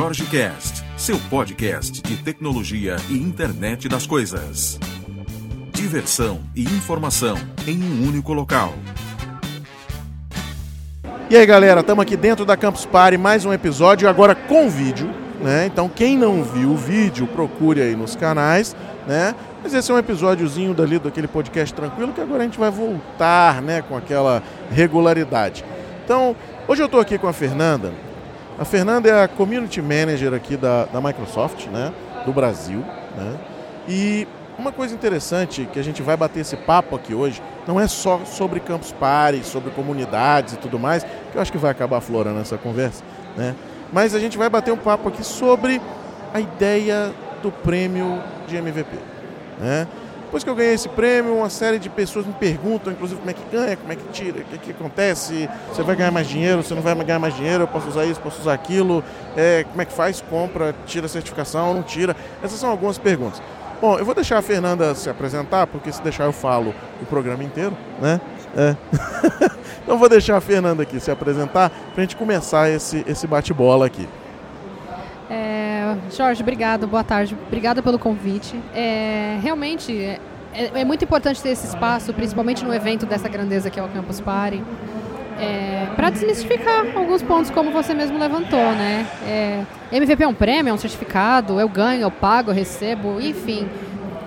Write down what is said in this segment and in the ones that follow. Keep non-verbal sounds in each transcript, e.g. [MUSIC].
Jorge Cast, seu podcast de tecnologia e internet das coisas. Diversão e informação em um único local. E aí galera, estamos aqui dentro da Campus Party, mais um episódio agora com vídeo, né? Então quem não viu o vídeo, procure aí nos canais, né? Mas esse é um episódiozinho dali daquele podcast tranquilo que agora a gente vai voltar, né, com aquela regularidade. Então, hoje eu estou aqui com a Fernanda. A Fernanda é a Community Manager aqui da, da Microsoft, né, do Brasil, né? E uma coisa interessante que a gente vai bater esse papo aqui hoje não é só sobre Campus Party, sobre comunidades e tudo mais, que eu acho que vai acabar aflorando essa conversa, né? Mas a gente vai bater um papo aqui sobre a ideia do prêmio de MVP. Né? Depois que eu ganhei esse prêmio, uma série de pessoas me perguntam, inclusive, como é que ganha, como é que tira, o que, que acontece, você vai ganhar mais dinheiro, você não vai ganhar mais dinheiro, eu posso usar isso, posso usar aquilo, é, como é que faz, compra, tira a certificação, não tira. Essas são algumas perguntas. Bom, eu vou deixar a Fernanda se apresentar, porque se deixar eu falo o programa inteiro, né? É. [LAUGHS] então vou deixar a Fernanda aqui se apresentar para a gente começar esse, esse bate-bola aqui. Jorge, obrigado, boa tarde. Obrigada pelo convite. É, realmente é, é, muito importante ter esse espaço, principalmente no evento dessa grandeza que é o Campus Party, é, para desmistificar alguns pontos como você mesmo levantou, né? É, MVP é um prêmio, é um certificado, eu ganho, eu pago, eu recebo, enfim,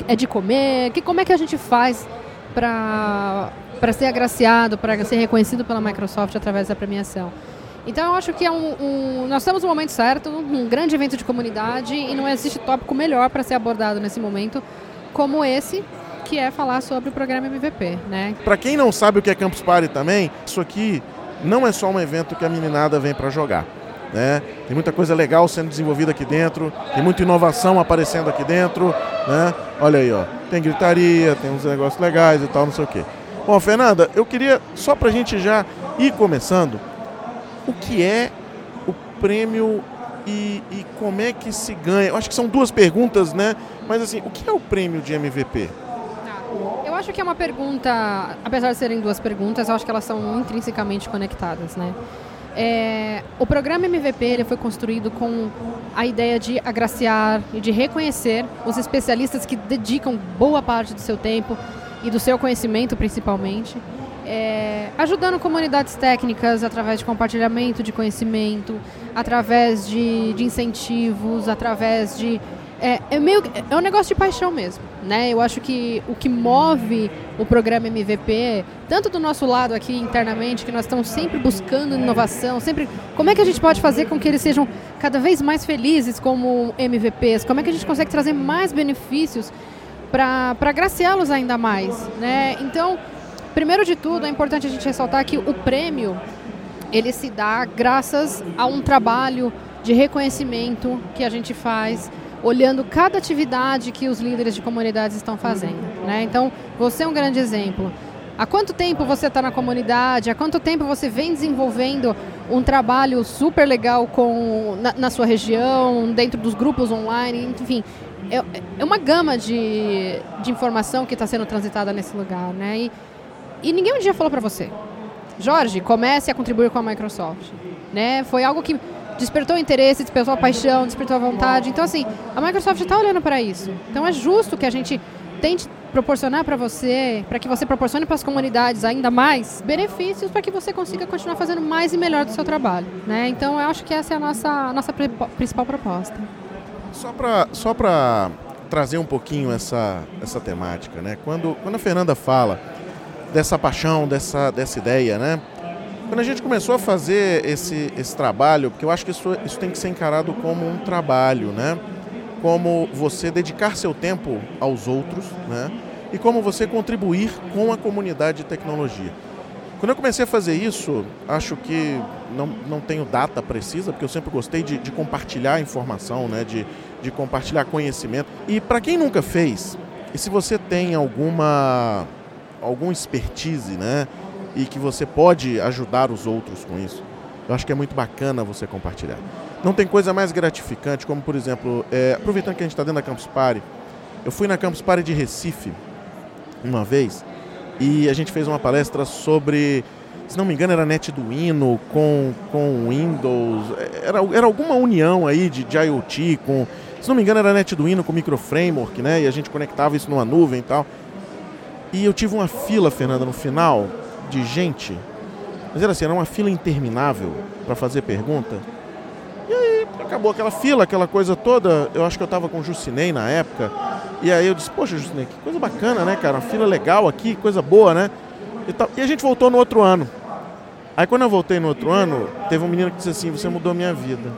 é de comer. Que, como é que a gente faz para ser agraciado, para ser reconhecido pela Microsoft através da premiação? Então eu acho que é um, um, nós estamos no momento certo, um grande evento de comunidade e não existe tópico melhor para ser abordado nesse momento como esse, que é falar sobre o programa MVP, né? Para quem não sabe o que é Campus Party também, isso aqui não é só um evento que a meninada vem para jogar. Né? Tem muita coisa legal sendo desenvolvida aqui dentro, tem muita inovação aparecendo aqui dentro, né? Olha aí, ó, tem gritaria, tem uns negócios legais e tal, não sei o quê. Bom, Fernanda, eu queria só para a gente já ir começando, o que é o prêmio e, e, como é que se ganha? Eu acho que são duas perguntas, né? Mas assim, o que é o prêmio de MVP? Tá. Eu acho que é uma pergunta, apesar de serem duas perguntas, eu acho que elas são intrinsecamente conectadas, né? É, o programa MVP ele foi construído com a ideia de agraciar e de reconhecer os especialistas que dedicam boa parte do seu tempo e do seu conhecimento, principalmente, é, ajudando comunidades técnicas através de compartilhamento de conhecimento, através de, de incentivos, através de. É, é, meio, é um negócio de paixão mesmo. Né? Eu acho que o que move o programa MVP, tanto do nosso lado aqui internamente, que nós estamos sempre buscando inovação, sempre. Como é que a gente pode fazer com que eles sejam cada vez mais felizes como MVPs? Como é que a gente consegue trazer mais benefícios para agraciá-los ainda mais? Né? Então Primeiro de tudo, é importante a gente ressaltar que o prêmio ele se dá graças a um trabalho de reconhecimento que a gente faz olhando cada atividade que os líderes de comunidades estão fazendo. Né? Então, você é um grande exemplo. Há quanto tempo você está na comunidade? Há quanto tempo você vem desenvolvendo um trabalho super legal com, na, na sua região, dentro dos grupos online? Enfim, é, é uma gama de, de informação que está sendo transitada nesse lugar. Né? E, e ninguém um dia falou para você, Jorge, comece a contribuir com a Microsoft. Né? Foi algo que despertou interesse, despertou a paixão, despertou a vontade. Então, assim, a Microsoft está olhando para isso. Então, é justo que a gente tente proporcionar para você, para que você proporcione para as comunidades ainda mais benefícios para que você consiga continuar fazendo mais e melhor do seu trabalho. Né? Então, eu acho que essa é a nossa, a nossa principal proposta. Só para só trazer um pouquinho essa, essa temática, né? quando, quando a Fernanda fala dessa paixão, dessa, dessa ideia, né? Quando a gente começou a fazer esse, esse trabalho, porque eu acho que isso, isso tem que ser encarado como um trabalho, né? Como você dedicar seu tempo aos outros, né? E como você contribuir com a comunidade de tecnologia. Quando eu comecei a fazer isso, acho que não, não tenho data precisa, porque eu sempre gostei de, de compartilhar informação, né? de, de compartilhar conhecimento. E para quem nunca fez, e se você tem alguma algum expertise, né? E que você pode ajudar os outros com isso. Eu acho que é muito bacana você compartilhar. Não tem coisa mais gratificante, como por exemplo, é, aproveitando que a gente está dentro da Campus Party, eu fui na Campus Party de Recife uma vez e a gente fez uma palestra sobre se não me engano era NetDuino com, com Windows, era, era alguma união aí de, de IoT com, se não me engano era NetDuino com microframework, né? E a gente conectava isso numa nuvem e tal. E eu tive uma fila, Fernanda, no final, de gente, mas era assim, era uma fila interminável para fazer pergunta. E aí acabou aquela fila, aquela coisa toda. Eu acho que eu estava com o Jucinei na época. E aí eu disse, poxa, Jucinei, que coisa bacana, né, cara? Uma fila legal aqui, coisa boa, né? E, e a gente voltou no outro ano. Aí quando eu voltei no outro ano, teve um menino que disse assim, você mudou a minha vida.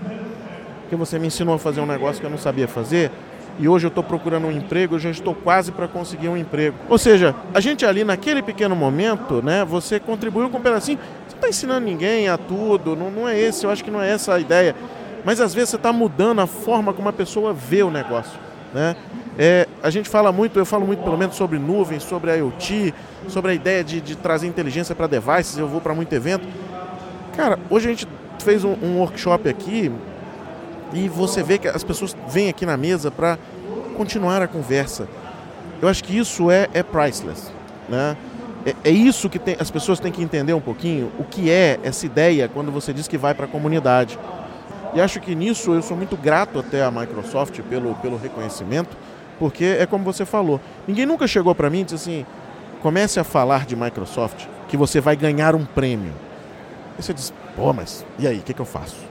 Porque você me ensinou a fazer um negócio que eu não sabia fazer. E hoje eu estou procurando um emprego, eu já estou quase para conseguir um emprego. Ou seja, a gente ali naquele pequeno momento, né, você contribuiu com um pedacinho. Você não está ensinando ninguém a tudo, não, não é esse, eu acho que não é essa a ideia. Mas às vezes você está mudando a forma como a pessoa vê o negócio. Né? É, a gente fala muito, eu falo muito pelo menos sobre nuvens, sobre IoT, sobre a ideia de, de trazer inteligência para devices, eu vou para muito evento. Cara, hoje a gente fez um, um, workshop aqui e você vê que as pessoas vêm aqui na mesa para continuar a conversa. Eu acho que isso é, é priceless. Né? É, é isso que tem, as pessoas têm que entender um pouquinho, o que é essa ideia quando você diz que vai para a comunidade. E acho que nisso eu sou muito grato até à Microsoft pelo, pelo reconhecimento, porque é como você falou, ninguém nunca chegou para mim e disse assim, comece a falar de Microsoft que você vai ganhar um prêmio. Aí você diz, pô, mas e aí, o que, que eu faço?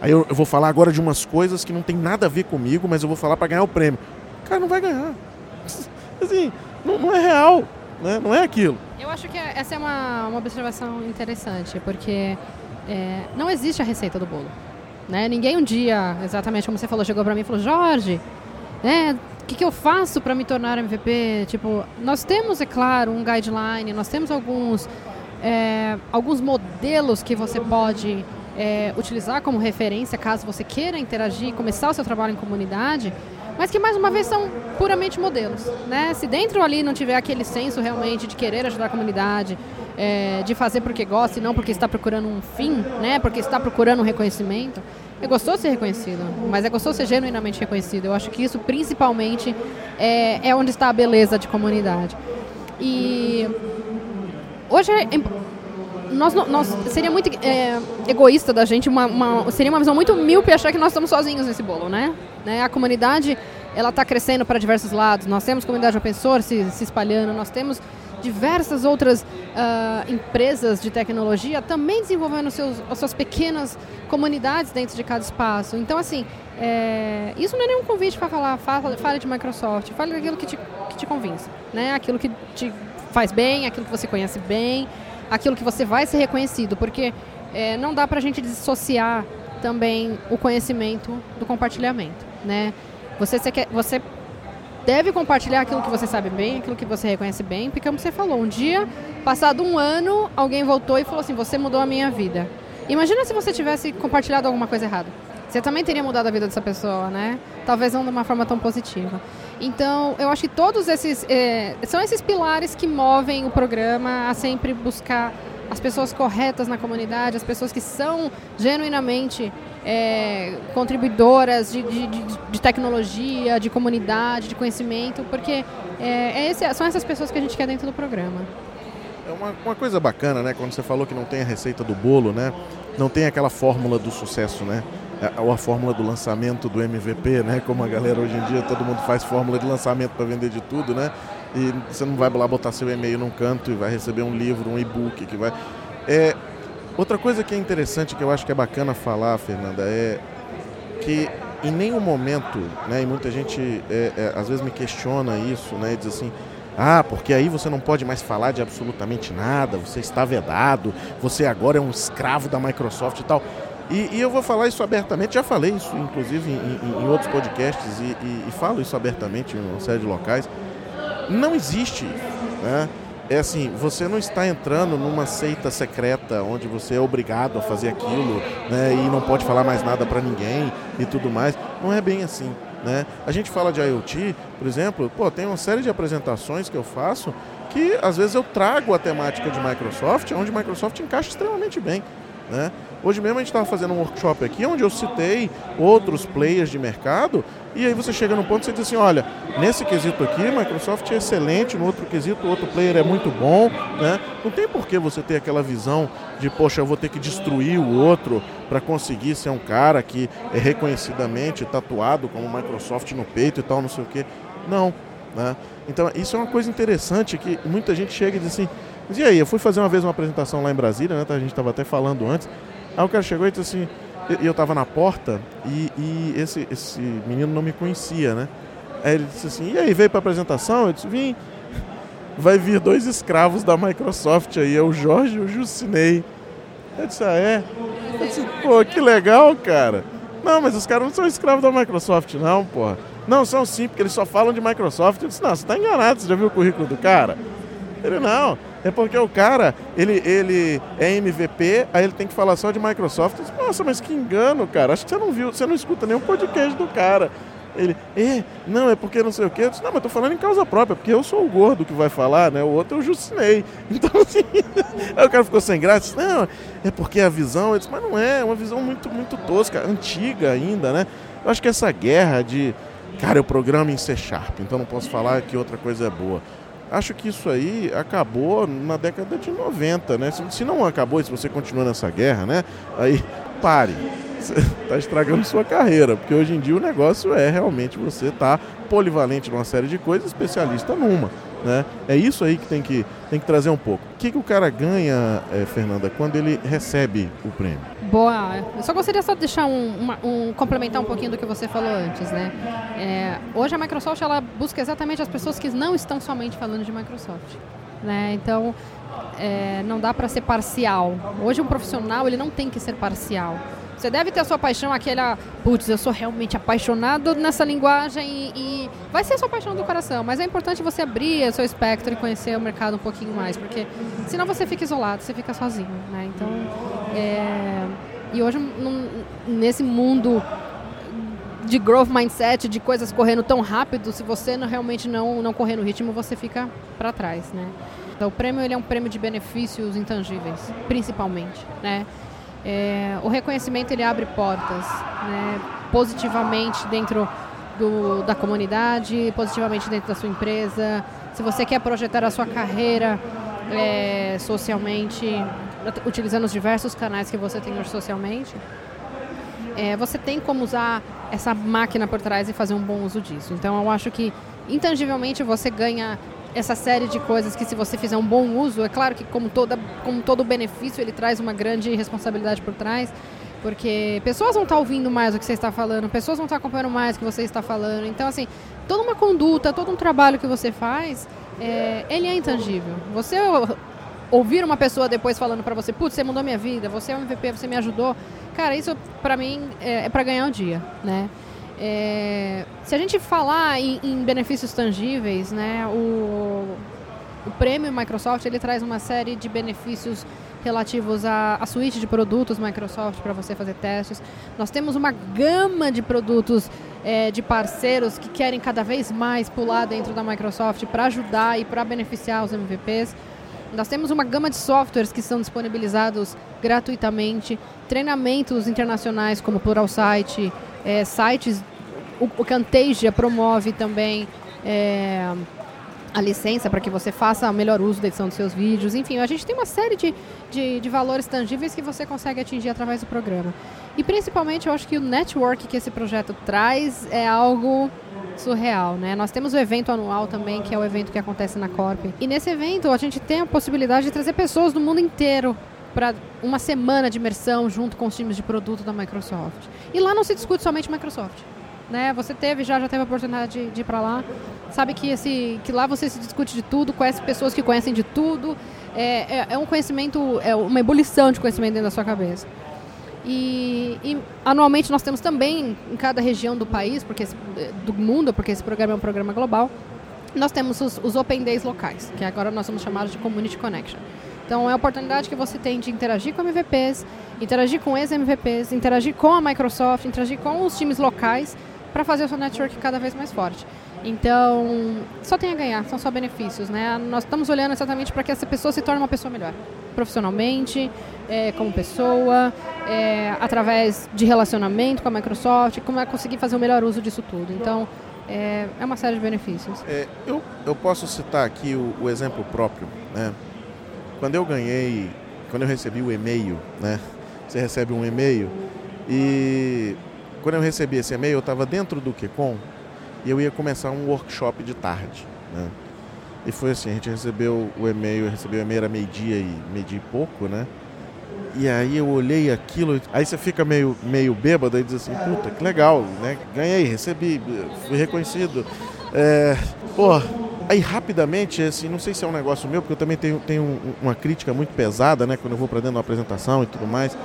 Aí eu, eu, vou falar agora de umas coisas que não tem nada a ver comigo, mas eu vou falar para ganhar o prêmio. Cara, não vai ganhar. [LAUGHS] Assim, não, não, é real, né? não é aquilo. Eu acho que essa é uma, uma observação interessante, porque é, não existe a receita do bolo. Né? Ninguém um dia, exatamente como você falou, chegou para mim e falou, Jorge, né, que, que eu faço para me tornar MVP? Tipo, nós temos, é claro, um guideline, nós temos alguns, é, alguns modelos que você pode é, utilizar como referência caso você queira interagir, começar o seu trabalho em comunidade, mas que mais uma vez são puramente modelos. Né? Se dentro ali não tiver aquele senso realmente de querer ajudar a comunidade, é, de fazer porque gosta e não porque está procurando um fim, né? porque está procurando um reconhecimento, é gostoso ser reconhecido, mas é gostoso ser genuinamente reconhecido. Eu acho que isso, principalmente, é, é onde está a beleza de comunidade. E hoje é, nós, nós, seria muito é, egoísta da gente, uma, uma, seria uma visão muito míope achar que nós estamos sozinhos nesse bolo, né? né? A comunidade ela está crescendo para diversos lados. Nós temos comunidade open source se, espalhando, nós temos diversas outras uh, empresas de tecnologia também desenvolvendo seus, as suas pequenas comunidades dentro de cada espaço. Então, assim, é, isso não é nenhum convite para falar, fale, fale de Microsoft, fale daquilo que te, que te convince, né? aquilo que te faz bem, aquilo que você conhece bem, aquilo que você vai ser reconhecido, porque é, não dá para a gente dissociar também o conhecimento do compartilhamento. Né? Você, você, quer, você deve compartilhar aquilo que você sabe bem, aquilo que você reconhece bem, porque como você falou, um dia, passado um ano, alguém voltou e falou assim, você mudou a minha vida. Imagina se você tivesse compartilhado alguma coisa errada. Você também teria mudado a vida dessa pessoa, né? Talvez não de uma forma tão positiva. Então, eu acho que todos esses é, são esses pilares que movem o programa a sempre buscar as pessoas corretas na comunidade, as pessoas que são genuinamente é, contribuidoras de, de, de, de, tecnologia, de comunidade, de conhecimento, porque é, é esse, são essas pessoas que a gente quer dentro do programa. É uma, uma, coisa bacana, né? Quando você falou que não tem a receita do bolo, né? Não tem aquela fórmula do sucesso, né? É, ou a fórmula do lançamento do MVP, né? Como a galera hoje em dia, todo mundo faz fórmula de lançamento para vender de tudo, né? E você não vai lá botar seu e-mail num canto e vai receber um livro, um e-book que vai. É, Outra coisa que é interessante, que eu acho que é bacana falar, Fernanda, é que em nenhum momento, né, e muita gente é, é, às vezes me questiona isso, né, e diz assim, ah, porque aí você não pode mais falar de absolutamente nada, você está vedado, você agora é um escravo da Microsoft e tal. E, e eu vou falar isso abertamente, já falei isso inclusive em, em, em outros podcasts e, e, e, falo isso abertamente em uma série de locais. Não existe né? é assim, você não está entrando numa seita secreta onde você é obrigado a fazer aquilo, né, e não pode falar mais nada para ninguém e tudo mais. Não é bem assim, né? A gente fala de IoT, por exemplo, pô, tem uma série de apresentações que eu faço que às vezes eu trago a temática de Microsoft, onde Microsoft encaixa extremamente bem, né? Hoje mesmo a gente estava fazendo um workshop aqui onde eu citei outros players de mercado e aí você chega no ponto e você diz assim, olha, nesse quesito aqui, Microsoft é excelente, no outro quesito, outro player é muito bom, né? Não tem por que você ter aquela visão de, poxa, eu vou ter que destruir o outro para conseguir ser um cara que é reconhecidamente tatuado como Microsoft no peito e tal, não sei o quê. Não, né? Então, isso é uma coisa interessante que muita gente chega e diz assim, e aí, eu fui fazer uma vez uma apresentação lá em Brasília, né? A gente estava até falando antes, Aí o cara chegou e disse assim, e eu estava na porta e, e, esse, esse menino não me conhecia, né? Aí ele disse assim, e aí, veio para apresentação? Eu disse, vim. [LAUGHS] Vai vir dois escravos da Microsoft aí, é o Jorge e o Jucinei. Eu disse, ah, é? Eu disse, pô, que legal, cara. Não, mas os caras não são escravos da Microsoft, não, porra. Não, são sim, porque eles só falam de Microsoft. Eu disse, não, você está enganado, você já viu o currículo do cara? Ele, não, é porque o cara, ele, ele é MVP, aí ele tem que falar só de Microsoft. Nossa, mas que engano, cara. Acho que você não viu, você não escuta nenhum podcast do cara. Ele, é, não, é porque não sei o quê. Eu disse, não, mas tô falando em causa própria, porque eu sou o gordo que vai falar, né? O outro eu jucinei. [LAUGHS] Então, assim, aí o cara ficou sem graça. Disse, não, é porque a visão. Eu disse, mas não é, é uma visão muito, muito tosca, antiga ainda, né? Eu acho que essa guerra de, cara, eu programa em C Sharp, então não posso falar que outra coisa é boa. Acho que isso aí acabou na década de 90, né? Se, se não acabou, se você continua nessa guerra, né? Aí pare. [LAUGHS] Você está estragando sua carreira, porque hoje em dia o negócio é realmente você estar tá polivalente numa série de coisas, especialista numa. Né? É isso aí que tem que, tem que trazer um pouco. O que, que o cara ganha, é, Fernanda, quando ele recebe o prêmio? Boa. Eu só gostaria só de deixar um, uma, um complementar um pouquinho do que você falou antes, né? É, hoje a Microsoft ela busca exatamente as pessoas que não estão somente falando de Microsoft, né? Então é, não dá para ser parcial. Hoje um profissional ele não tem que ser parcial. Você deve ter a sua paixão, aquela, putz, eu sou realmente apaixonado nessa linguagem e, e, vai ser a sua paixão do coração, mas é importante você abrir o seu espectro e conhecer o mercado um pouquinho mais, porque senão você fica isolado, você fica sozinho, né? Então, é... e hoje num, nesse mundo de growth mindset, de coisas correndo tão rápido, se você não, realmente não, não correr no ritmo, você fica para trás, né? Então, o prêmio ele é um prêmio de benefícios intangíveis, principalmente, né? É, o reconhecimento ele abre portas né, positivamente dentro do, da comunidade, positivamente dentro da sua empresa. Se você quer projetar a sua carreira é, socialmente, utilizando os diversos canais que você tem hoje socialmente, é, você tem como usar essa máquina por trás e fazer um bom uso disso. Então eu acho que intangivelmente você ganha essa série de coisas que se você fizer um bom uso, é claro que como, toda, como todo benefício ele traz uma grande responsabilidade por trás, porque pessoas vão estar ouvindo mais o que você está falando, pessoas vão estar acompanhando mais o que você está falando. Então, assim, toda uma conduta, todo um trabalho que você faz, é, ele é intangível. Você ouvir uma pessoa depois falando para você, putz, você mudou minha vida, você é um MVP, você me ajudou, cara, isso para mim é, é para ganhar um dia, né? É, se a gente falar em, em, benefícios tangíveis, né, o, o prêmio Microsoft ele traz uma série de benefícios relativos à, à suíte de produtos Microsoft para você fazer testes. Nós temos uma gama de produtos é, de parceiros que querem cada vez mais pular dentro da Microsoft para ajudar e para beneficiar os MVPs. Nós temos uma gama de softwares que são disponibilizados gratuitamente, treinamentos internacionais como Pluralsight, é, sites o, o Camtasia promove também é, a licença para que você faça o melhor uso da edição dos seus vídeos. Enfim, a gente tem uma série de, de, de, valores tangíveis que você consegue atingir através do programa. E principalmente eu acho que o network que esse projeto traz é algo surreal, né? Nós temos o evento anual também, que é o evento que acontece na Corp. E nesse evento a gente tem a possibilidade de trazer pessoas do mundo inteiro para uma semana de imersão junto com os times de produto da Microsoft. E lá não se discute somente Microsoft né? Você teve já já teve a oportunidade de, de ir para lá, sabe que esse que lá você se discute de tudo, conhece pessoas que conhecem de tudo, é, é, é um conhecimento, é uma ebulição de conhecimento dentro da sua cabeça. E, e, anualmente nós temos também em cada região do país, porque esse, do mundo, porque esse programa é um programa global, nós temos os, os Open Days locais, que agora nós somos chamados de Community Connection. Então é a oportunidade que você tem de interagir com MVPs, interagir com ex-MVPs, interagir com a Microsoft, interagir com os times locais para fazer o seu network cada vez mais forte. Então, só tem a ganhar, são só benefícios, né? Nós estamos olhando exatamente para que essa pessoa se torne uma pessoa melhor, profissionalmente, é, como pessoa, é, através de relacionamento com a Microsoft, como é conseguir fazer o melhor uso disso tudo. Então, é, é uma série de benefícios. É, eu, eu posso citar aqui o, o, exemplo próprio, né? Quando eu ganhei, quando eu recebi o e-mail, né? Você recebe um e-mail e quando eu recebi esse e-mail, eu estava dentro do QCon e eu ia começar um workshop de tarde. Né? E foi assim, a gente recebeu o e-mail, recebeu o e-mail era meio-dia e meio-dia e pouco, né? E aí eu olhei aquilo, aí você fica meio, meio bêbado e diz assim, puta, que legal, né? Ganhei, recebi, fui reconhecido. É, pô, aí rapidamente, assim, não sei se é um negócio meu, porque eu também tenho, tenho uma crítica muito pesada, né? Quando eu vou para dentro de uma apresentação e tudo mais.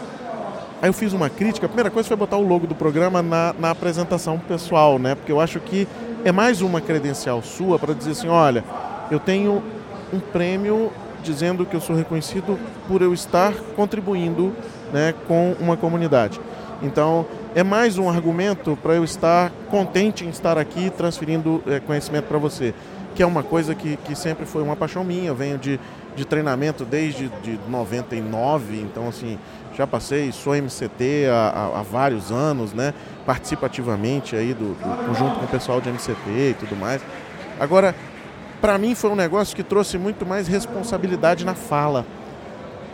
Aí eu fiz uma crítica. A primeira coisa foi botar o logo do programa na, na apresentação pessoal, né? Porque eu acho que é mais uma credencial sua para dizer assim: olha, eu tenho um prêmio dizendo que eu sou reconhecido por eu estar contribuindo né, com uma comunidade. Então, é mais um argumento para eu estar contente em estar aqui transferindo é, conhecimento para você, que é uma coisa que, que sempre foi uma paixão minha. Eu venho de, de treinamento desde de 99, então, assim, já passei, sou MCT há, há, vários anos, né? Participo ativamente aí do, do, junto com o pessoal de MCT e tudo mais. Agora, para mim foi um negócio que trouxe muito mais responsabilidade na fala.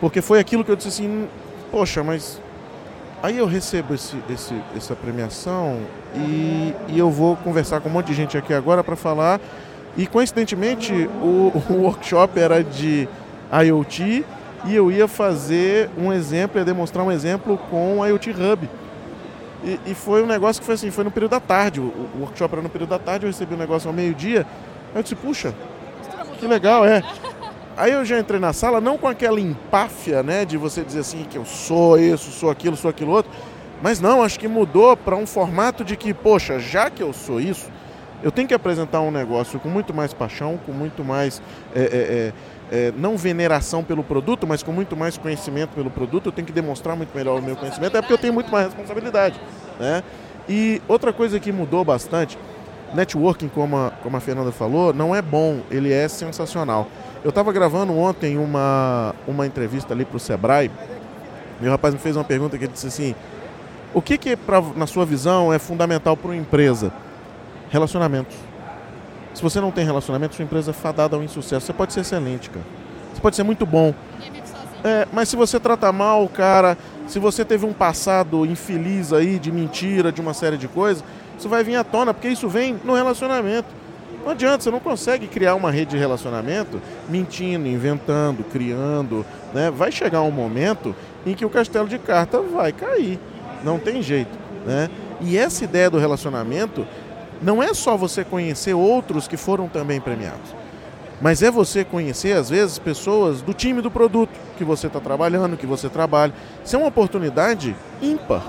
Porque foi aquilo que eu disse assim, poxa, mas aí eu recebo esse, esse, essa premiação e, e eu vou conversar com um monte de gente aqui agora para falar. E coincidentemente o, [LAUGHS] o workshop era de IoT e eu ia fazer um exemplo, ia demonstrar um exemplo com o IoT Hub. E, e, foi um negócio que foi assim, foi no período da tarde, o, o workshop era no período da tarde, eu recebi o um negócio ao meio-dia, eu disse, puxa, que legal, é. Aí eu já entrei na sala, não com aquela empáfia, né, de você dizer assim, que eu sou isso, sou aquilo, sou aquilo outro, mas não, acho que mudou para um formato de que, poxa, já que eu sou isso, eu tenho que apresentar um negócio com muito mais paixão, com muito mais é, é, é é, não veneração pelo produto, mas com muito mais conhecimento pelo produto, eu tenho que demonstrar muito melhor o meu conhecimento, é porque eu tenho muito mais responsabilidade. Né? E outra coisa que mudou bastante, networking, como a, como a Fernanda falou, não é bom, ele é sensacional. Eu estava gravando ontem uma, uma entrevista ali para o Sebrae, e o rapaz me fez uma pergunta que ele disse assim, o que, que pra, na sua visão, é fundamental para uma empresa? Relacionamentos. Se você não tem relacionamento, sua empresa é fadada ao insucesso. Você pode ser excelente, cara. Você pode ser muito bom. É, mas se você trata mal o cara, se você teve um passado infeliz aí de mentira, de uma série de coisas, isso vai vir à tona, porque isso vem no relacionamento. Não adianta, você não consegue criar uma rede de relacionamento mentindo, inventando, criando. Né? Vai chegar um momento em que o castelo de carta vai cair. Não tem jeito. Né? E essa ideia do relacionamento não é só você conhecer outros que foram também premiados, mas é você conhecer, às vezes, pessoas do time do produto que você está trabalhando, que você trabalha. Isso é uma oportunidade ímpar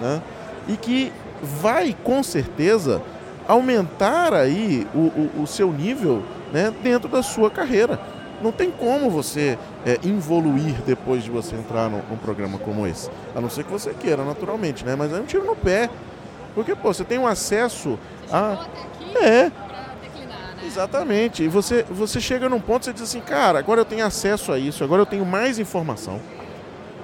né? e que vai, com certeza, aumentar aí o, o, o seu nível né, dentro da sua carreira. Não tem como você é, evoluir depois de você entrar num, num, programa como esse. A não ser que você queira, naturalmente, né? Mas é um tiro no pé. Porque, pô, você tem um acesso ah, é. Declinar, né? Exatamente. E você, você chega num ponto e você diz assim, cara, agora eu tenho acesso a isso, agora eu tenho mais informação.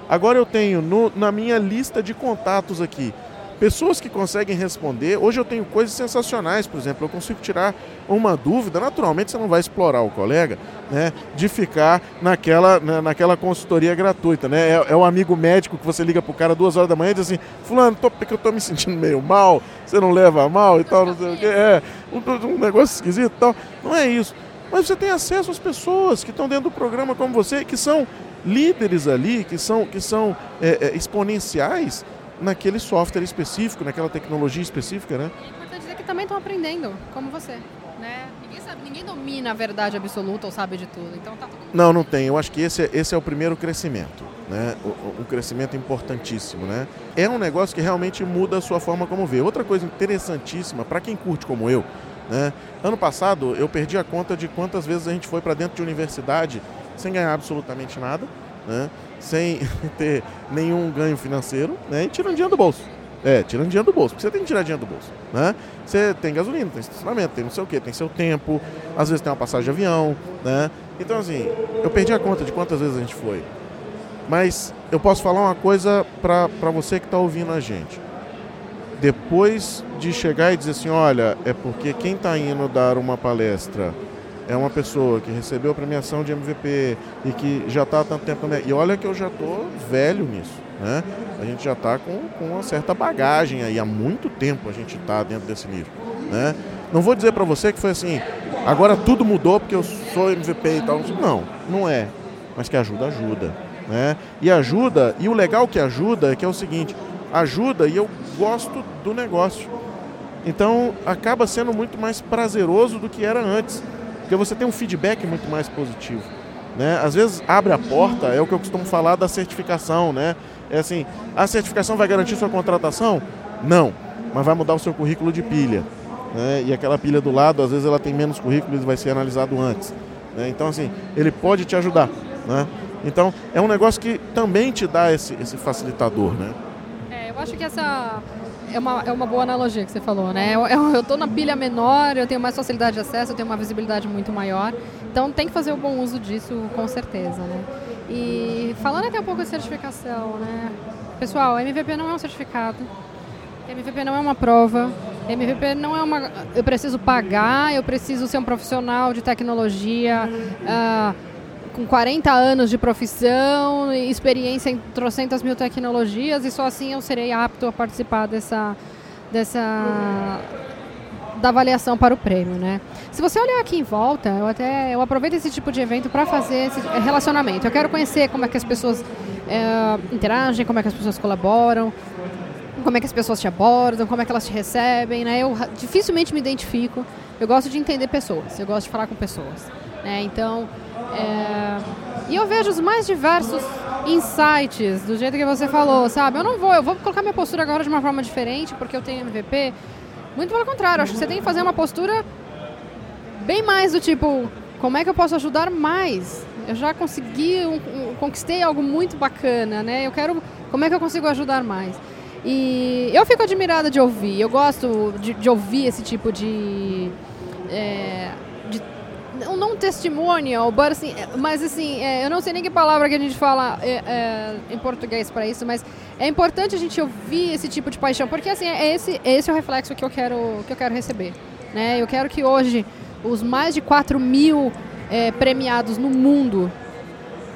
Agora eu tenho no, na minha lista de contatos aqui pessoas que conseguem responder. Hoje eu tenho coisas sensacionais, por exemplo, eu consigo tirar uma dúvida. Naturalmente você não vai explorar o colega, né, de ficar naquela, né, naquela consultoria gratuita, né? É, é o amigo médico que você liga pro cara duas horas da manhã e diz assim, fulano, tô, porque eu tô me sentindo meio mal, você não leva mal e tal, não sei o quê. É, um, um negócio esquisito e tal. Não é isso. Mas você tem acesso às pessoas que estão dentro do programa como você, que são líderes ali, que são, que são é, é, exponenciais naquele software específico, naquela tecnologia específica, né? E é importante dizer que também estão aprendendo, como você. Né? Ninguém, sabe, ninguém domina a verdade absoluta ou sabe de tudo. Então tá tudo Não, não tem. Eu acho que esse, é, esse é o primeiro crescimento. Né? Um crescimento importantíssimo. Né? É um negócio que realmente muda a sua forma como vê. Outra coisa interessantíssima, para quem curte como eu, né? ano passado eu perdi a conta de quantas vezes a gente foi para dentro de universidade sem ganhar absolutamente nada. Né? sem [LAUGHS] ter nenhum ganho financeiro, né? E tirando dinheiro do bolso. É, tirando dinheiro do bolso, porque você tem que tirar dinheiro do bolso, né? Você tem gasolina, tem estacionamento, tem não sei o que, tem seu tempo, às vezes tem uma passagem de avião, né? Então, assim, eu perdi a conta de quantas vezes a gente foi. Mas eu posso falar uma coisa para você que está ouvindo a gente. Depois de chegar e dizer assim, olha, é porque quem está indo dar uma palestra é uma pessoa que recebeu a premiação de MVP e que já está há tanto tempo. Né? E olha que eu já estou velho nisso. Né? A gente já está com, com uma certa bagagem aí. Há muito tempo a gente está dentro desse nível. Né? Não vou dizer para você que foi assim, agora tudo mudou porque eu sou MVP e tal. Não, não é. Mas que ajuda, ajuda. Né? E ajuda, e o legal que ajuda é que é o seguinte, ajuda e eu gosto do negócio. Então acaba sendo muito mais prazeroso do que era antes porque você tem um feedback muito mais positivo. Né? Às vezes abre a porta, é o que eu costumo falar da certificação. Né? É assim, a certificação vai garantir sua contratação? Não, mas vai mudar o seu currículo de pilha. Né? E aquela pilha do lado, às vezes ela tem menos currículo e vai ser analisado antes. Né? Então, assim, ele pode te ajudar. Né? Então, é um negócio que também te dá esse, esse facilitador. Né? É, eu acho que essa é uma, é uma boa analogia que você falou, né? Eu estou na pilha menor, eu tenho mais facilidade de acesso, eu tenho uma visibilidade muito maior. Então tem que fazer o bom uso disso, com certeza, né? E falando até um pouco de certificação, né? Pessoal, MVP não é um certificado, MVP não é uma prova, MVP não é uma. Eu preciso pagar, eu preciso ser um profissional de tecnologia. Uh, com 40 anos de profissão, experiência em trocentas mil tecnologias e só assim eu serei apto a participar dessa, dessa da avaliação para o prêmio, né? Se você olhar aqui em volta, eu até eu aproveito esse tipo de evento para fazer esse relacionamento. Eu quero conhecer como é que as pessoas é, interagem, como é que as pessoas colaboram, como é que as pessoas te abordam, como é que elas te recebem, né? Eu dificilmente me identifico. Eu gosto de entender pessoas, eu gosto de falar com pessoas, né? Então é, e eu vejo os mais diversos insights, do jeito que você falou, sabe? Eu não vou, eu vou colocar minha postura agora de uma forma diferente porque eu tenho MVP. Muito pelo contrário, acho que você tem que fazer uma postura bem mais do tipo, como é que eu posso ajudar mais? Eu já consegui, um, um, conquistei algo muito bacana, né? Eu quero, como é que eu consigo ajudar mais? E eu fico admirada de ouvir, eu gosto de, de ouvir esse tipo de, é, não testimonial, but, assim, mas assim, é, eu não sei nem que palavra que a gente fala é, é, em português para isso, mas é importante a gente ouvir esse tipo de paixão, porque assim, é esse, é esse o reflexo que eu quero, que eu quero receber. Né? Eu quero que hoje os mais de 4 mil é, premiados no mundo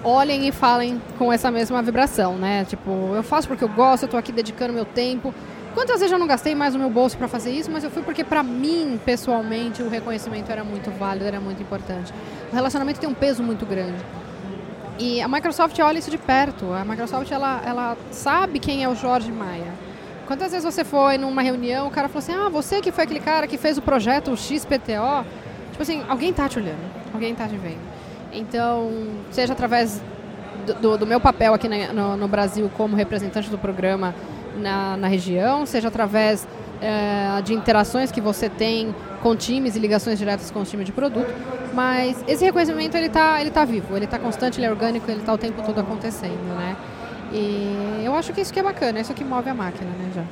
olhem e falem com essa mesma vibração, né? Tipo, eu faço porque eu gosto, eu estou aqui dedicando meu tempo, Quantas vezes eu não gastei mais o meu bolso para fazer isso, mas eu fui porque para mim, pessoalmente, o reconhecimento era muito válido, era muito importante. O relacionamento tem um peso muito grande. E a Microsoft olha isso de perto. A Microsoft ela, ela sabe quem é o Jorge Maia. Quantas vezes você foi numa reunião, o cara falou assim: "Ah, você que foi aquele cara que fez o projeto XPTO?" Tipo assim, alguém tá te olhando, alguém tá te vendo. Então, seja através do, do, do meu papel aqui no, no Brasil como representante do programa na, na região, seja através é, de interações que você tem com times e ligações diretas com os times de produto, mas esse reconhecimento ele está ele tá vivo, ele está constante, ele é orgânico, ele está o tempo todo acontecendo, né? E eu acho que isso que é bacana, isso que move a máquina, né, já.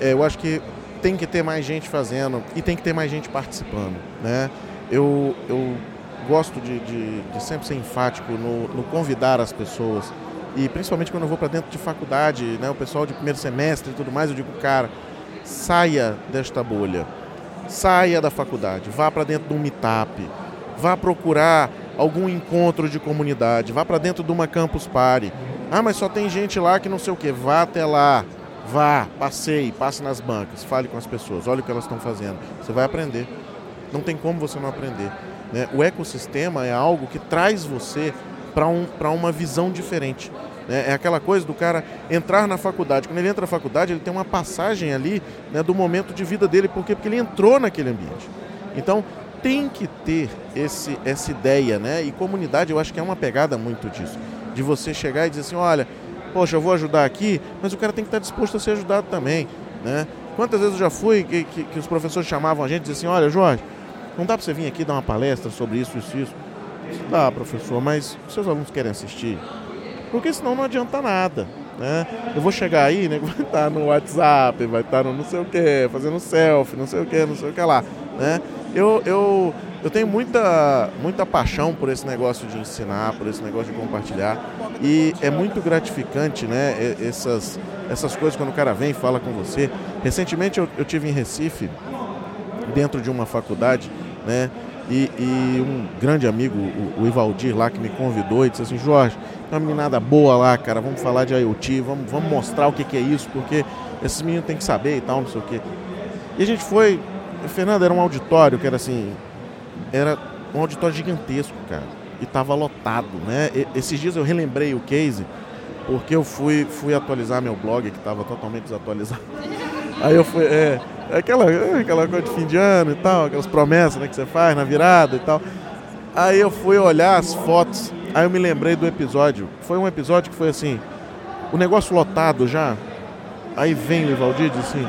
É, eu acho que tem que ter mais gente fazendo e tem que ter mais gente participando, né? Eu, eu gosto de, de, de sempre ser enfático no, no convidar as pessoas e principalmente quando eu vou para dentro de faculdade, né, o pessoal de primeiro semestre e tudo mais, eu digo, cara, saia desta bolha. Saia da faculdade, vá para dentro de um meetup, vá procurar algum encontro de comunidade, vá para dentro de uma campus party. Ah, mas só tem gente lá que não sei o que. Vá até lá, vá, passeie, passe nas bancas, fale com as pessoas, olhe o que elas estão fazendo. Você vai aprender. Não tem como você não aprender. Né? O ecossistema é algo que traz você para um, uma visão diferente. Né? É aquela coisa do cara entrar na faculdade. Quando ele entra na faculdade, ele tem uma passagem ali né, do momento de vida dele. Por quê? Porque ele entrou naquele ambiente. Então, tem que ter esse, essa ideia, né? E comunidade, eu acho que é uma pegada muito disso. De você chegar e dizer assim, olha, poxa, eu vou ajudar aqui, mas o cara tem que estar disposto a ser ajudado também, né? Quantas vezes eu já fui que, que, que os professores chamavam a gente e diziam assim, olha, Jorge, não dá para você vir aqui dar uma palestra sobre isso, isso, isso. Dá, professor, mas seus alunos querem assistir? Porque senão não adianta nada. Né? Eu vou chegar aí, né? [LAUGHS] Vai estar no WhatsApp, vai estar no não sei o que, fazendo selfie, não sei o que, não sei o que lá. Né? Eu, eu, eu tenho muita, muita paixão por esse negócio de ensinar, por esse negócio de compartilhar. E é muito gratificante, né? Essas, essas coisas quando o cara vem e fala com você. Recentemente eu, eu tive em Recife, dentro de uma faculdade, né? E, e, um grande amigo, o, o Ivaldir lá, que me convidou e disse assim, Jorge, uma meninada boa lá, cara, vamos falar de IoT, vamos, vamos mostrar o que, que é isso, porque esses meninos têm que saber e tal, não sei o quê. E a gente foi, Fernando, era um auditório que era assim, era um auditório gigantesco, cara, e tava lotado, né? E, esses dias eu relembrei o case, porque eu fui, fui atualizar meu blog, que estava totalmente desatualizado. [LAUGHS] Aí eu fui, é, é aquela, é aquela coisa de fim de ano e tal, aquelas promessas né, que você faz na virada e tal. Aí eu fui olhar as fotos, aí eu me lembrei do episódio. Foi um episódio que foi assim, o negócio lotado já. Aí vem o Ivaldir e diz assim,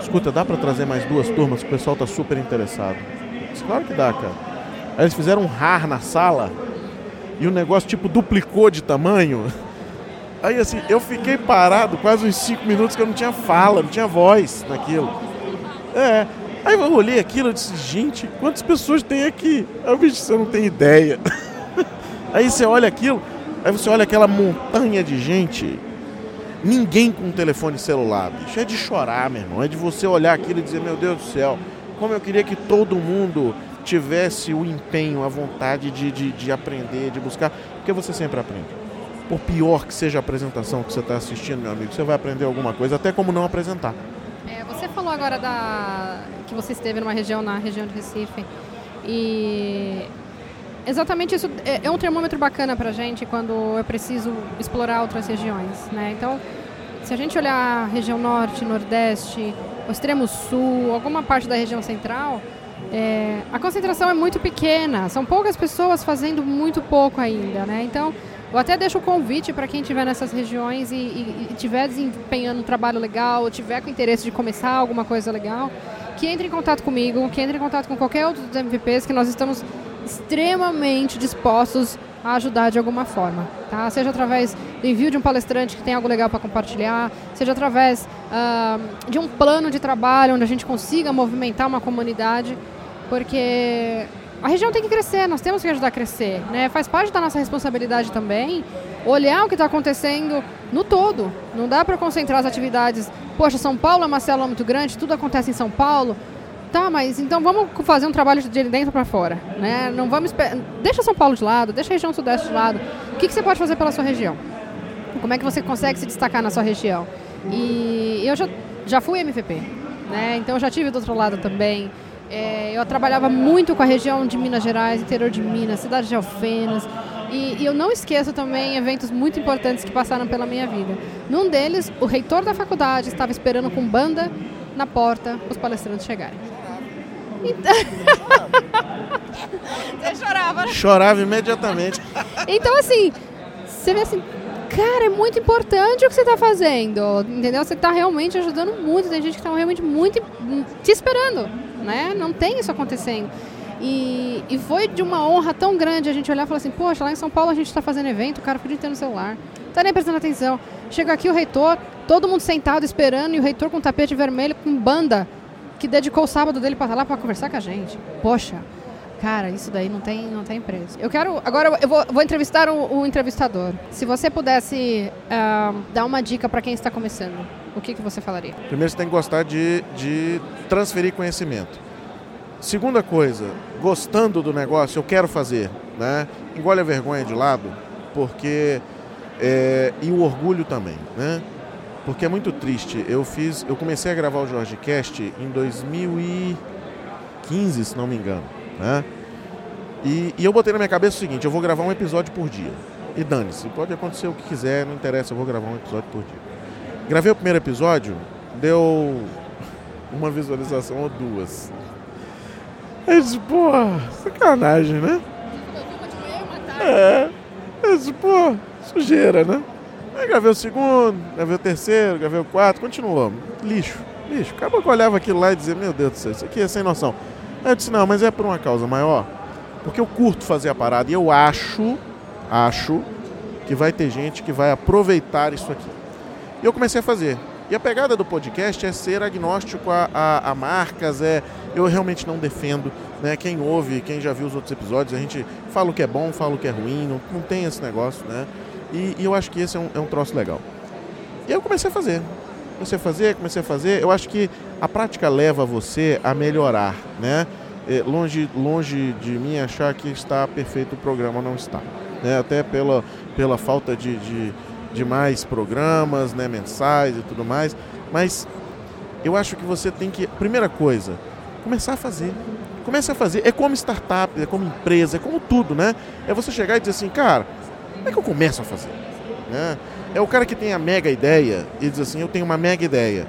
escuta, dá para trazer mais duas turmas, o pessoal tá super interessado. disse, claro que dá, cara. Aí eles fizeram um rar na sala e o negócio tipo duplicou de tamanho. Aí assim, eu fiquei parado quase uns cinco minutos que eu não tinha fala, não tinha voz naquilo. É. Aí eu olhei aquilo e disse, gente, quantas pessoas tem aqui? Aí eu disse, você não tem ideia. [LAUGHS] aí você olha aquilo, aí você olha aquela montanha de gente, ninguém com um telefone celular, bicho. É de chorar, meu irmão. É de você olhar aquilo e dizer, meu Deus do céu, como eu queria que todo mundo tivesse o empenho, a vontade de, de, de aprender, de buscar, porque você sempre aprende. Por pior que seja a apresentação que você está assistindo, meu amigo, você vai aprender alguma coisa, até como não apresentar falou agora da que você esteve numa região, na região de Recife. E exatamente isso é, é um termômetro bacana para a gente quando eu preciso explorar outras regiões. Né? Então, se a gente olhar a região norte, nordeste, o extremo sul, alguma parte da região central, é, a concentração é muito pequena. São poucas pessoas fazendo muito pouco ainda. Né? Então, eu até deixo o convite para quem estiver nessas regiões e, estiver desempenhando um trabalho legal, ou tiver com interesse de começar alguma coisa legal, que entre em contato comigo, que entre em contato com qualquer outro dos MVPs, que nós estamos extremamente dispostos a ajudar de alguma forma, tá? Seja através do envio de um palestrante que tem algo legal para compartilhar, seja através uh, de um plano de trabalho onde a gente consiga movimentar uma comunidade, porque a região tem que crescer, nós temos que ajudar a crescer. Né? Faz parte da nossa responsabilidade também olhar o que está acontecendo no todo. Não dá para concentrar as atividades. Poxa, São Paulo é uma célula muito grande, tudo acontece em São Paulo. Tá, mas então vamos fazer um trabalho de dentro para fora. Né? Não vamos Deixa São Paulo de lado, deixa a região sudeste de lado. O que, que você pode fazer pela sua região? Como é que você consegue se destacar na sua região? E eu já, já fui MVP, né? então eu já tive do outro lado também. É, eu trabalhava muito com a região de Minas Gerais, interior de Minas, cidade de Alfenas. E, e, eu não esqueço também eventos muito importantes que passaram pela minha vida. Num deles, o reitor da faculdade estava esperando com banda na porta os palestrantes chegarem. Então... [LAUGHS] Você chorava, né? Chorava imediatamente. Então, assim, você vê assim, cara, é muito importante o que você está fazendo, entendeu? Você está realmente ajudando muito, tem gente que está realmente muito te esperando né? Não tem isso acontecendo. E, e foi de uma honra tão grande a gente olhar e falar assim, poxa, lá em São Paulo a gente está fazendo evento, o cara podia ter no celular, tá nem prestando atenção. Chega aqui o reitor, todo mundo sentado esperando, e o reitor com tapete vermelho, com banda, que dedicou o sábado dele para estar lá para conversar com a gente. Poxa, cara, isso daí não tem, não tem preço. Eu quero, agora eu vou, vou entrevistar o, o, entrevistador. Se você pudesse uh, dar uma dica para quem está começando, o que, que você falaria? Primeiro, você tem que gostar de, de transferir conhecimento. Segunda coisa, gostando do negócio, eu quero fazer, né? Engole a vergonha de lado, porque é, e o orgulho também, né? Porque é muito triste. Eu fiz, eu comecei a gravar o Jorge Cast em 2015, se não me engano, né? E, e eu botei na minha cabeça o seguinte: eu vou gravar um episódio por dia. E dane-se, pode acontecer o que quiser, não interessa, eu vou gravar um episódio por dia. Gravei o primeiro episódio, deu uma visualização ou duas. Aí disse, pô, sacanagem, né? É. Eu disse, pô, sujeira, né? Aí gravei o segundo, gravei o terceiro, gravei o quarto, continuamos. Lixo, lixo. Acabou que eu olhava aquilo lá e dizia, meu Deus do céu, isso aqui é sem noção. Aí eu disse, não, mas é por uma causa maior. Porque eu curto fazer a parada e eu acho, acho, que vai ter gente que vai aproveitar isso aqui. E eu comecei a fazer. E a pegada do podcast é ser agnóstico a, a, a marcas, é eu realmente não defendo. Né? Quem ouve, quem já viu os outros episódios, a gente fala o que é bom, fala o que é ruim, não, não tem esse negócio, né? E, e eu acho que esse é um, é um troço legal. E eu comecei a fazer. Comecei a fazer, comecei a fazer. Eu acho que a prática leva você a melhorar, né? É, longe, longe de mim achar que está perfeito o programa, não está. Né? Até pela, pela falta de, de, de mais programas né, mensais e tudo mais. Mas eu acho que você tem que. Primeira coisa, começar a fazer. Comece a fazer. É como startup, é como empresa, é como tudo, né? É você chegar e dizer assim, cara, como é que eu começo a fazer? Né? É o cara que tem a mega ideia e diz assim, eu tenho uma mega ideia,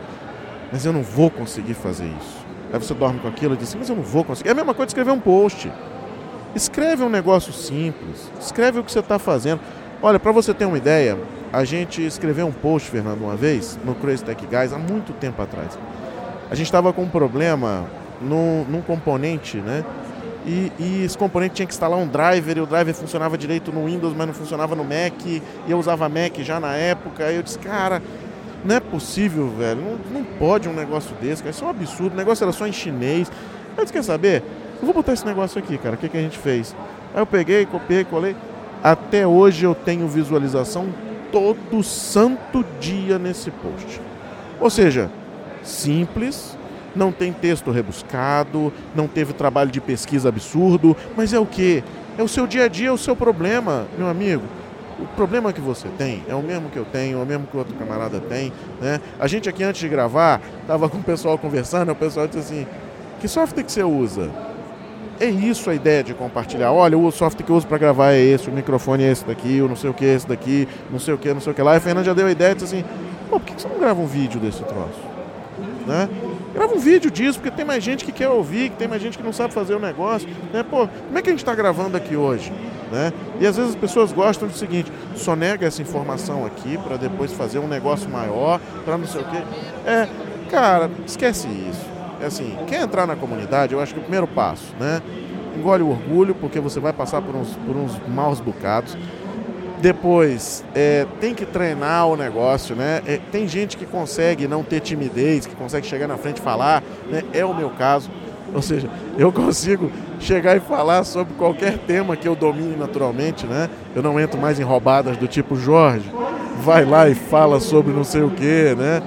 mas eu não vou conseguir fazer isso. Aí você dorme com aquilo e diz assim, mas eu não vou conseguir. É a mesma coisa de escrever um post. Escreve um negócio simples. Escreve o que você está fazendo. Olha, para você ter uma ideia, a gente escreveu um post, Fernando, uma vez, no Crazy Tech Guys, há muito tempo atrás. A gente estava com um problema num, num componente, né? E, e, esse componente tinha que instalar um driver, e o driver funcionava direito no Windows, mas não funcionava no Mac, e eu usava Mac já na época, e eu disse, cara, não é possível, velho, não, não pode um negócio desse, cara, isso é um absurdo, o negócio era só em chinês. Eu disse, quer saber? Eu vou botar esse negócio aqui, cara, o que, que a gente fez? Aí eu peguei, copiei, colei, até hoje eu tenho visualização todo santo dia nesse post. Ou seja, simples, não tem texto rebuscado, não teve trabalho de pesquisa absurdo, mas é o que? É o seu dia a dia, é o seu problema, meu amigo. O problema que você tem é o mesmo que eu tenho, é o mesmo que o outro camarada tem. Né? A gente aqui antes de gravar, estava com o pessoal conversando, o pessoal disse assim, que software que você usa? É isso a ideia de compartilhar. Olha, o software que eu uso para gravar é esse, o microfone é esse daqui, o não sei o que é esse daqui, não sei o que, não sei o que lá. E a Fernanda já deu a ideia e disse assim, pô, por que você não grava um vídeo desse troço? Né? Grava um vídeo disso, porque tem mais gente que quer ouvir, que tem mais gente que não sabe fazer o negócio. Né? Pô, como é que a gente está gravando aqui hoje? Né? E às vezes as pessoas gostam do seguinte, só nega essa informação aqui para depois fazer um negócio maior, para não sei o quê. É, cara, esquece isso. É assim, quer entrar na comunidade, eu acho que o primeiro passo, né? Engole o orgulho, porque você vai passar por uns, por uns maus bocados. Depois, é, tem que treinar o negócio, né? É, tem gente que consegue não ter timidez, que consegue chegar na frente e falar, né? É o meu caso. Ou seja, eu consigo chegar e falar sobre qualquer tema que eu domine naturalmente, né? Eu não entro mais em roubadas do tipo Jorge, vai lá e fala sobre não sei o que, né?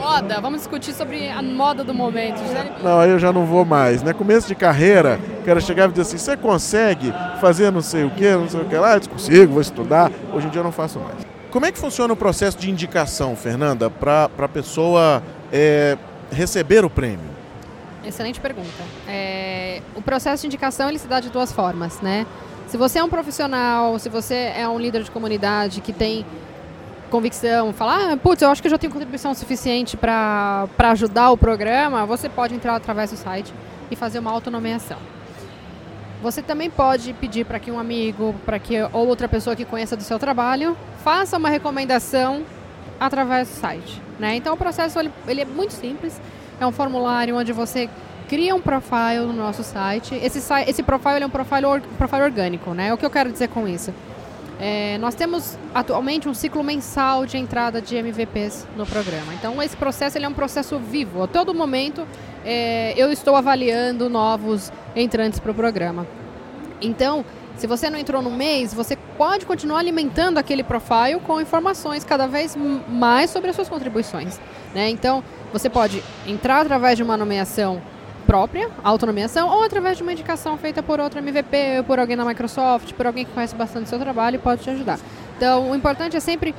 Moda, vamos discutir sobre a moda do momento. Não, aí eu já não vou mais. Né? Começo de carreira, o cara chegava e dizia assim, você consegue fazer não sei o que, não sei o que lá? Eu disse, consigo, vou estudar. Hoje em dia eu não faço mais. Como é que funciona o processo de indicação, Fernanda, para a pessoa é, receber o prêmio? Excelente pergunta. É, o processo de indicação ele se dá de duas formas, né? Se você é um profissional, se você é um líder de comunidade que tem convicção, falar, ah, putz, eu acho que eu já tenho contribuição suficiente para ajudar o programa, você pode entrar através do site e fazer uma autonomeação. Você também pode pedir para que um amigo, para que ou outra pessoa que conheça do seu trabalho, faça uma recomendação através do site. Né? Então o processo ele, ele é muito simples. É um formulário onde você cria um profile no nosso site. Esse, esse profile é um profile, or, profile orgânico. Né? O que eu quero dizer com isso? É, nós temos atualmente um ciclo mensal de entrada de MVPs no programa. Então esse processo ele é um processo vivo. A todo momento é, eu estou avaliando novos entrantes para o programa. Então, se você não entrou no mês, você pode continuar alimentando aquele profile com informações cada vez mais sobre as suas contribuições. Né? Então, você pode entrar através de uma nomeação própria, autonomiação, ou através de uma indicação feita por outro MVP, por alguém na Microsoft, por alguém que conhece bastante o seu trabalho e pode te ajudar. Então, o importante é sempre,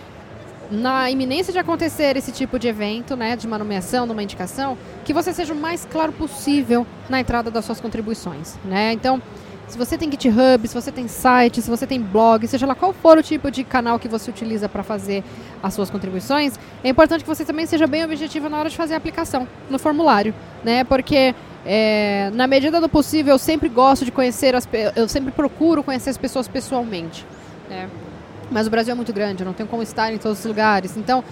na iminência de acontecer esse tipo de evento, né, de uma nomeação, de uma indicação, que você seja o mais claro possível na entrada das suas contribuições. Né? Então, se você tem GitHub, se você tem site, se você tem blog, seja lá qual for o tipo de canal que você utiliza para fazer as suas contribuições, é importante que você também seja bem objetivo na hora de fazer a aplicação no formulário, né? Porque é, na medida do possível, eu sempre gosto de conhecer as eu sempre procuro conhecer as pessoas pessoalmente. Né? Mas o Brasil é muito grande, eu não tenho como estar em todos os lugares. Então,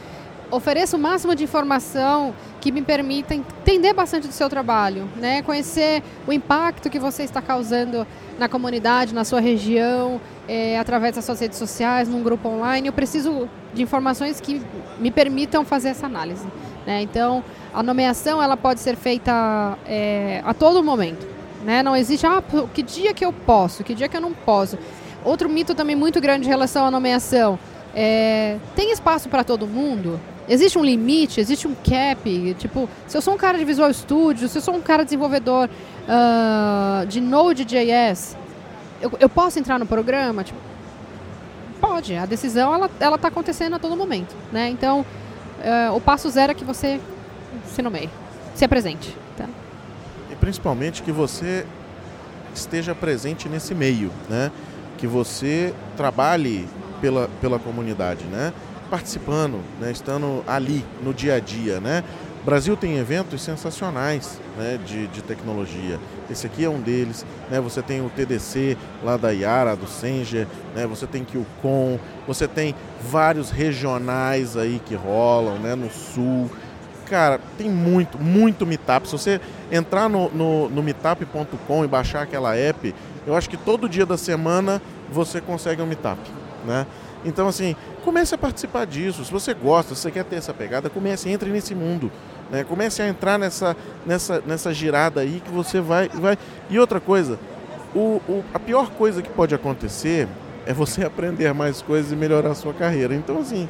ofereço o máximo de informação que me permita entender bastante do seu trabalho, né? conhecer o impacto que você está causando na comunidade, na sua região, é, através das suas redes sociais, num grupo online. Eu preciso de informações que me permitam fazer essa análise. Né? Então, a nomeação ela pode ser feita é, a todo momento. Né? Não existe, ah, que dia que eu posso, que dia que eu não posso. Outro mito também muito grande em relação à nomeação. É, tem espaço para todo mundo? Existe um limite? Existe um cap? Tipo, se eu sou um cara de Visual Studio, se eu sou um cara desenvolvedor uh, de Node.js, eu, eu posso entrar no programa? Tipo, pode. A decisão ela ela está acontecendo a todo momento, né? Então, uh, o passo zero é que você se nomeie, se apresente. Tá? E principalmente que você esteja presente nesse meio, né? Que você trabalhe pela, pela comunidade, né? Participando, né? Estando ali no dia a dia, né? O Brasil tem eventos sensacionais né, de, de tecnologia. Esse aqui é um deles. Né? Você tem o TDC lá da Yara, do Senger, né? você tem QCon, você tem vários regionais aí que rolam né? no sul. Cara, tem muito, muito meetup. Se você entrar no, no, no meetup.com e baixar aquela app, eu acho que todo dia da semana você consegue um meetup. Né? Então, assim, comece a participar disso. Se você gosta, se você quer ter essa pegada, comece, entre nesse mundo. Né? Comece a entrar nessa, nessa, nessa girada aí que você vai. vai. E outra coisa, o, o, a pior coisa que pode acontecer é você [LAUGHS] aprender mais coisas e melhorar a sua carreira. Então, assim,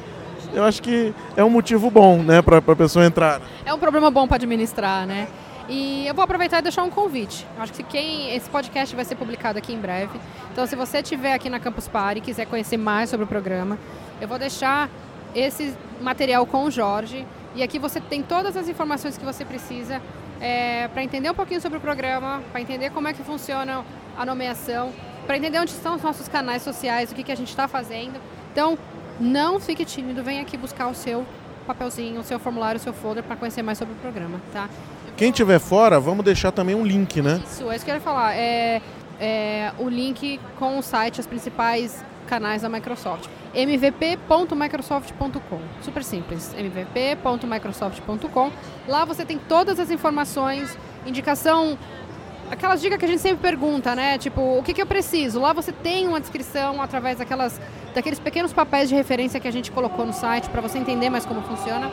eu acho que é um motivo bom, né, para a pessoa entrar. É um problema bom para administrar, né? E eu vou aproveitar e deixar um convite. Acho que quem esse podcast vai ser publicado aqui em breve. Então, se você estiver aqui na Campus Party e quiser conhecer mais sobre o programa, eu vou deixar esse material com o Jorge. E aqui você tem todas as informações que você precisa é, para entender um pouquinho sobre o programa, para entender como é que funciona a nomeação, para entender onde estão os nossos canais sociais, o que, que a gente está fazendo. Então, não fique tímido, vem aqui buscar o seu papelzinho, o seu formulário, o seu folder para conhecer mais sobre o programa, tá? Quem tiver fora, vamos deixar também um link, né? Isso, é isso que eu ia falar. É, é o link com o site, os principais canais da Microsoft. mvp.microsoft.com. Super simples. mvp.microsoft.com. Lá você tem todas as informações, indicação aquelas dicas que a gente sempre pergunta, né? Tipo, o que, que eu preciso? Lá você tem uma descrição através daquelas, daqueles pequenos papéis de referência que a gente colocou no site para você entender mais como funciona.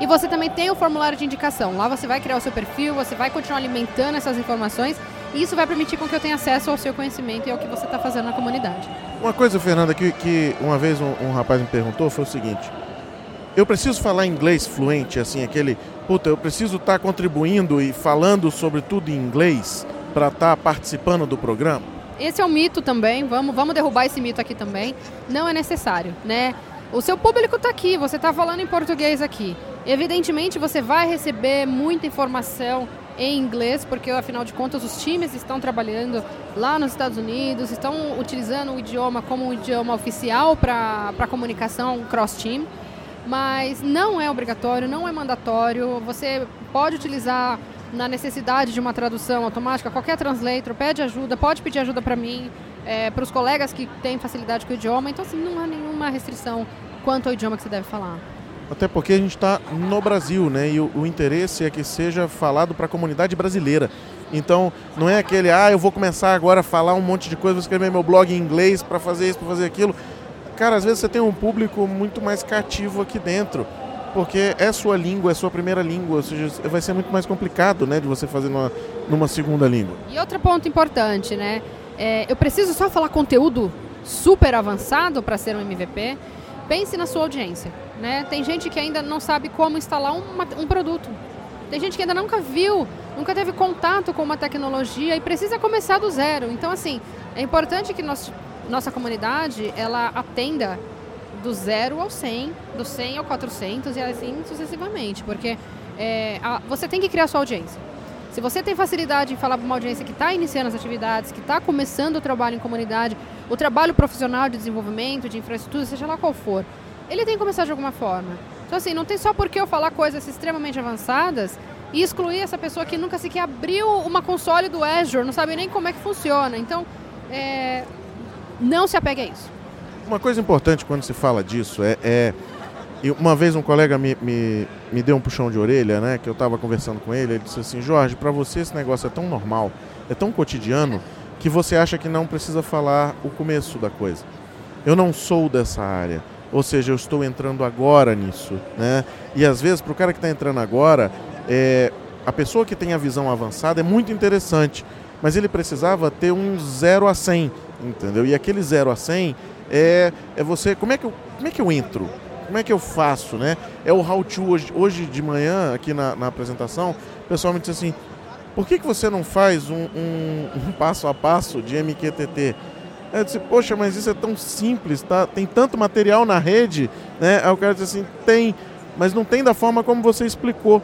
E você também tem o formulário de indicação. Lá você vai criar o seu perfil, você vai continuar alimentando essas informações e isso vai permitir com que eu tenha acesso ao seu conhecimento e ao que você está fazendo na comunidade. Uma coisa, Fernanda, que, que uma vez um, um, rapaz me perguntou foi o seguinte: eu preciso falar inglês fluente, assim, aquele, puta, eu preciso estar tá contribuindo e falando sobre tudo em inglês para estar tá participando do programa? Esse é um mito também, vamos, vamos derrubar esse mito aqui também. Não é necessário, né? O seu público está aqui, você está falando em português aqui. Evidentemente, você vai receber muita informação em inglês, porque afinal de contas os times estão trabalhando lá nos Estados Unidos, estão utilizando o idioma como um idioma oficial para comunicação cross-team, mas não é obrigatório, não é mandatório. Você pode utilizar na necessidade de uma tradução automática, qualquer translator pede ajuda, pode pedir ajuda para mim, é, para os colegas que têm facilidade com o idioma, então assim, não há nenhuma restrição quanto ao idioma que você deve falar. Até porque a gente está no Brasil, né? E o, o, interesse é que seja falado para a comunidade brasileira. Então, não é aquele, ah, eu vou começar agora a falar um monte de coisa, vou escrever meu blog em inglês para fazer isso, para fazer aquilo. Cara, às vezes você tem um público muito mais cativo aqui dentro, porque é sua língua, é sua primeira língua, ou seja, vai ser muito mais complicado, né, de você fazer numa, numa segunda língua. E outro ponto importante, né? É, eu preciso só falar conteúdo super avançado para ser um MVP? Pense na sua audiência. Né? Tem gente que ainda não sabe como instalar um produto. Tem gente que ainda nunca viu, nunca teve contato com uma tecnologia e precisa começar do zero. Então, assim, é importante que nós, nossa comunidade ela atenda do zero ao 100, do 100 ao 400 e assim sucessivamente, porque é, a, você tem que criar sua audiência. Se você tem facilidade em falar para uma audiência que está iniciando as atividades, que está começando o trabalho em comunidade, o trabalho profissional de desenvolvimento, de infraestrutura, seja lá qual for, ele tem que começar de alguma forma. Então, assim, não tem só porque eu falar coisas extremamente avançadas e excluir essa pessoa que nunca sequer abriu uma console do Azure, não sabe nem como é que funciona. Então, é, não se apegue a isso. Uma coisa importante quando se fala disso é, é uma vez um colega me, me, me deu um puxão de orelha, né? Que eu estava conversando com ele, ele disse assim, Jorge, para você esse negócio é tão normal, é tão cotidiano, que você acha que não precisa falar o começo da coisa. Eu não sou dessa área. Ou seja, eu estou entrando agora nisso, né? E às vezes, para o cara que está entrando agora, é, a pessoa que tem a visão avançada é muito interessante, mas ele precisava ter um 0 a 100, entendeu? E aquele 0 a 100 é, é você. Como é, que eu, como é que eu entro? Como é que eu faço, né? É o how to hoje, hoje de manhã, aqui na, na apresentação, o pessoal me disse assim: por que, que você não faz um, um, um passo a passo de MQTT? Eu disse, poxa, mas isso é tão simples, tá? Tem tanto material na rede, né? Aí o cara disse assim, tem, mas não tem da forma como você explicou.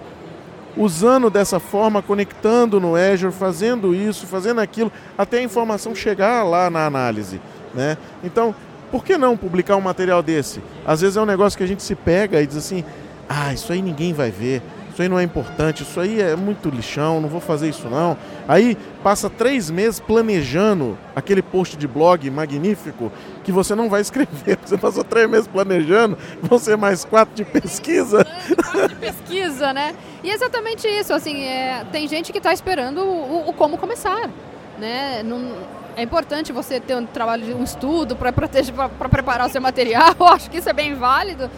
Usando dessa forma, conectando no Azure, fazendo isso, fazendo aquilo, até a informação chegar lá na análise, né? Então, por que não publicar um material desse? Às vezes é um negócio que a gente se pega e diz assim, ah, isso aí ninguém vai ver isso aí não é importante, isso aí é muito lixão, não vou fazer isso não. Aí passa três meses planejando aquele post de blog magnífico que você não vai escrever. [LAUGHS] Você passou três meses planejando, vão ser mais quatro de pesquisa. Quatro de pesquisa, né? E exatamente isso, assim, é, tem gente que está esperando o, o, como começar, né? Não, é importante você ter um trabalho, um estudo para preparar o seu material. [LAUGHS] Acho que isso é bem válido.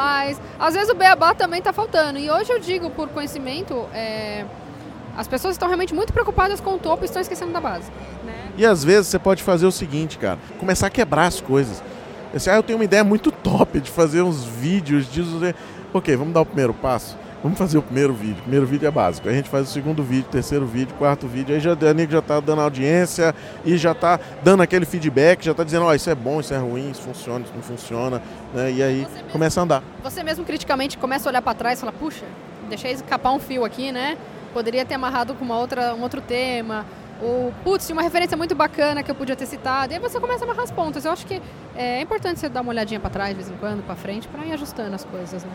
Mas às vezes o beabá também está faltando. E hoje eu digo, por conhecimento, é, as pessoas estão realmente muito preocupadas com o topo e estão esquecendo da base. Né? E às vezes você pode fazer o seguinte, cara, começar a quebrar as coisas. Ah, eu tenho uma ideia muito top de fazer uns vídeos disso. Ok, vamos dar o primeiro passo. Vamos fazer o primeiro vídeo. O primeiro vídeo é básico. A gente faz o segundo vídeo, terceiro vídeo, quarto vídeo. Aí já, a Nick já está dando audiência e já está dando aquele feedback, já está dizendo, ó, oh, isso é bom, isso é ruim, isso funciona, isso não funciona. Né? E aí mesmo, começa a andar. Você mesmo criticamente começa a olhar para trás e fala, puxa, deixei escapar um fio aqui, né? Poderia ter amarrado com uma outra, um outro tema. Ou, putz, tinha uma referência muito bacana que eu podia ter citado. E aí você começa a amarrar as pontas. Eu acho que é importante você dar uma olhadinha para trás de vez em quando, para frente, para ir ajustando as coisas, né?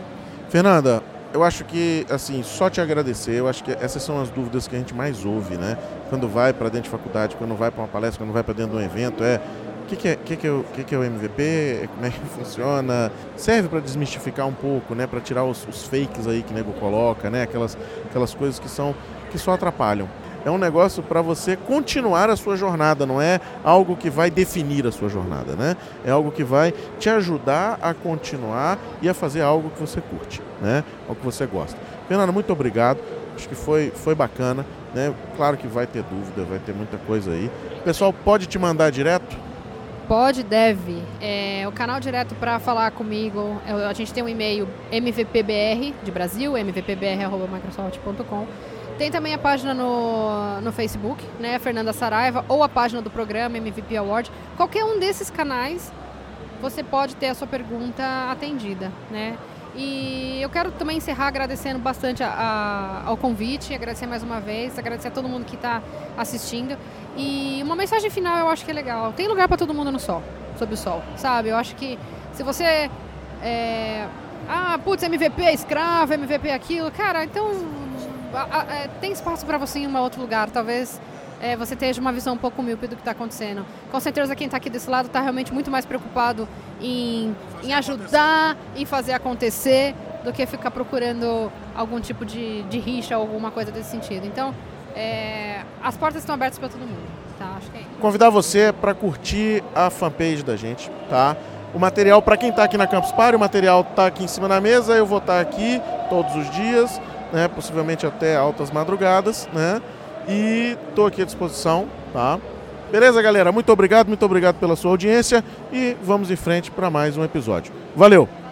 Fernanda, eu acho que, assim, só te agradecer. Eu acho que essas são as dúvidas que a gente mais ouve, né? Quando vai para dentro de faculdade, quando vai para uma palestra, quando vai para dentro de um evento, é o que, que, é, que, que, é, o, que, que é o MVP, [LAUGHS] como é que funciona. Serve para desmistificar um pouco, né? Para tirar os, os, fakes aí que o nego coloca, né? Aquelas, aquelas coisas que são que só atrapalham é um negócio para você continuar a sua jornada, não é algo que vai definir a sua jornada, né? É algo que vai te ajudar a continuar e a fazer algo que você curte, né? Algo que você gosta. Fernanda, muito obrigado. Acho que foi, foi bacana, né? Claro que vai ter dúvida, vai ter muita coisa aí. O pessoal pode te mandar direto? Pode, deve. É, o canal direto para falar comigo, é, a gente tem um e-mail mvpbr de Brasil, mvpbr.microsoft.com. Tem também a página no, no Facebook, né, Fernanda Saraiva, ou a página do programa MVP Award. Qualquer um desses canais, você pode ter a sua pergunta atendida, né? E eu quero também encerrar agradecendo bastante a, a, ao convite, agradecer mais uma vez, agradecer a todo mundo que está assistindo. E uma mensagem final eu acho que é legal. Tem lugar para todo mundo no sol, sob o sol, sabe? Eu acho que se você. É, ah, putz, MVP é escravo, MVP é aquilo. Cara, então tem espaço para você em um outro lugar. Talvez é, você tenha uma visão um pouco míope do que está acontecendo. Com certeza quem está aqui desse lado está realmente muito mais preocupado em, em ajudar, em fazer acontecer, do que ficar procurando algum tipo de, de rixa ou alguma coisa desse sentido. Então, é, as portas estão abertas para todo mundo. Tá? É Convidar você para curtir a fanpage da gente, tá? O material, para quem está aqui na Campus Party, o material está aqui em cima da mesa, eu vou estar tá aqui todos os dias né, possivelmente até altas madrugadas, né? E estou aqui à disposição, tá? Beleza, galera? Muito obrigado, muito obrigado pela sua audiência e vamos em frente para mais um episódio. Valeu!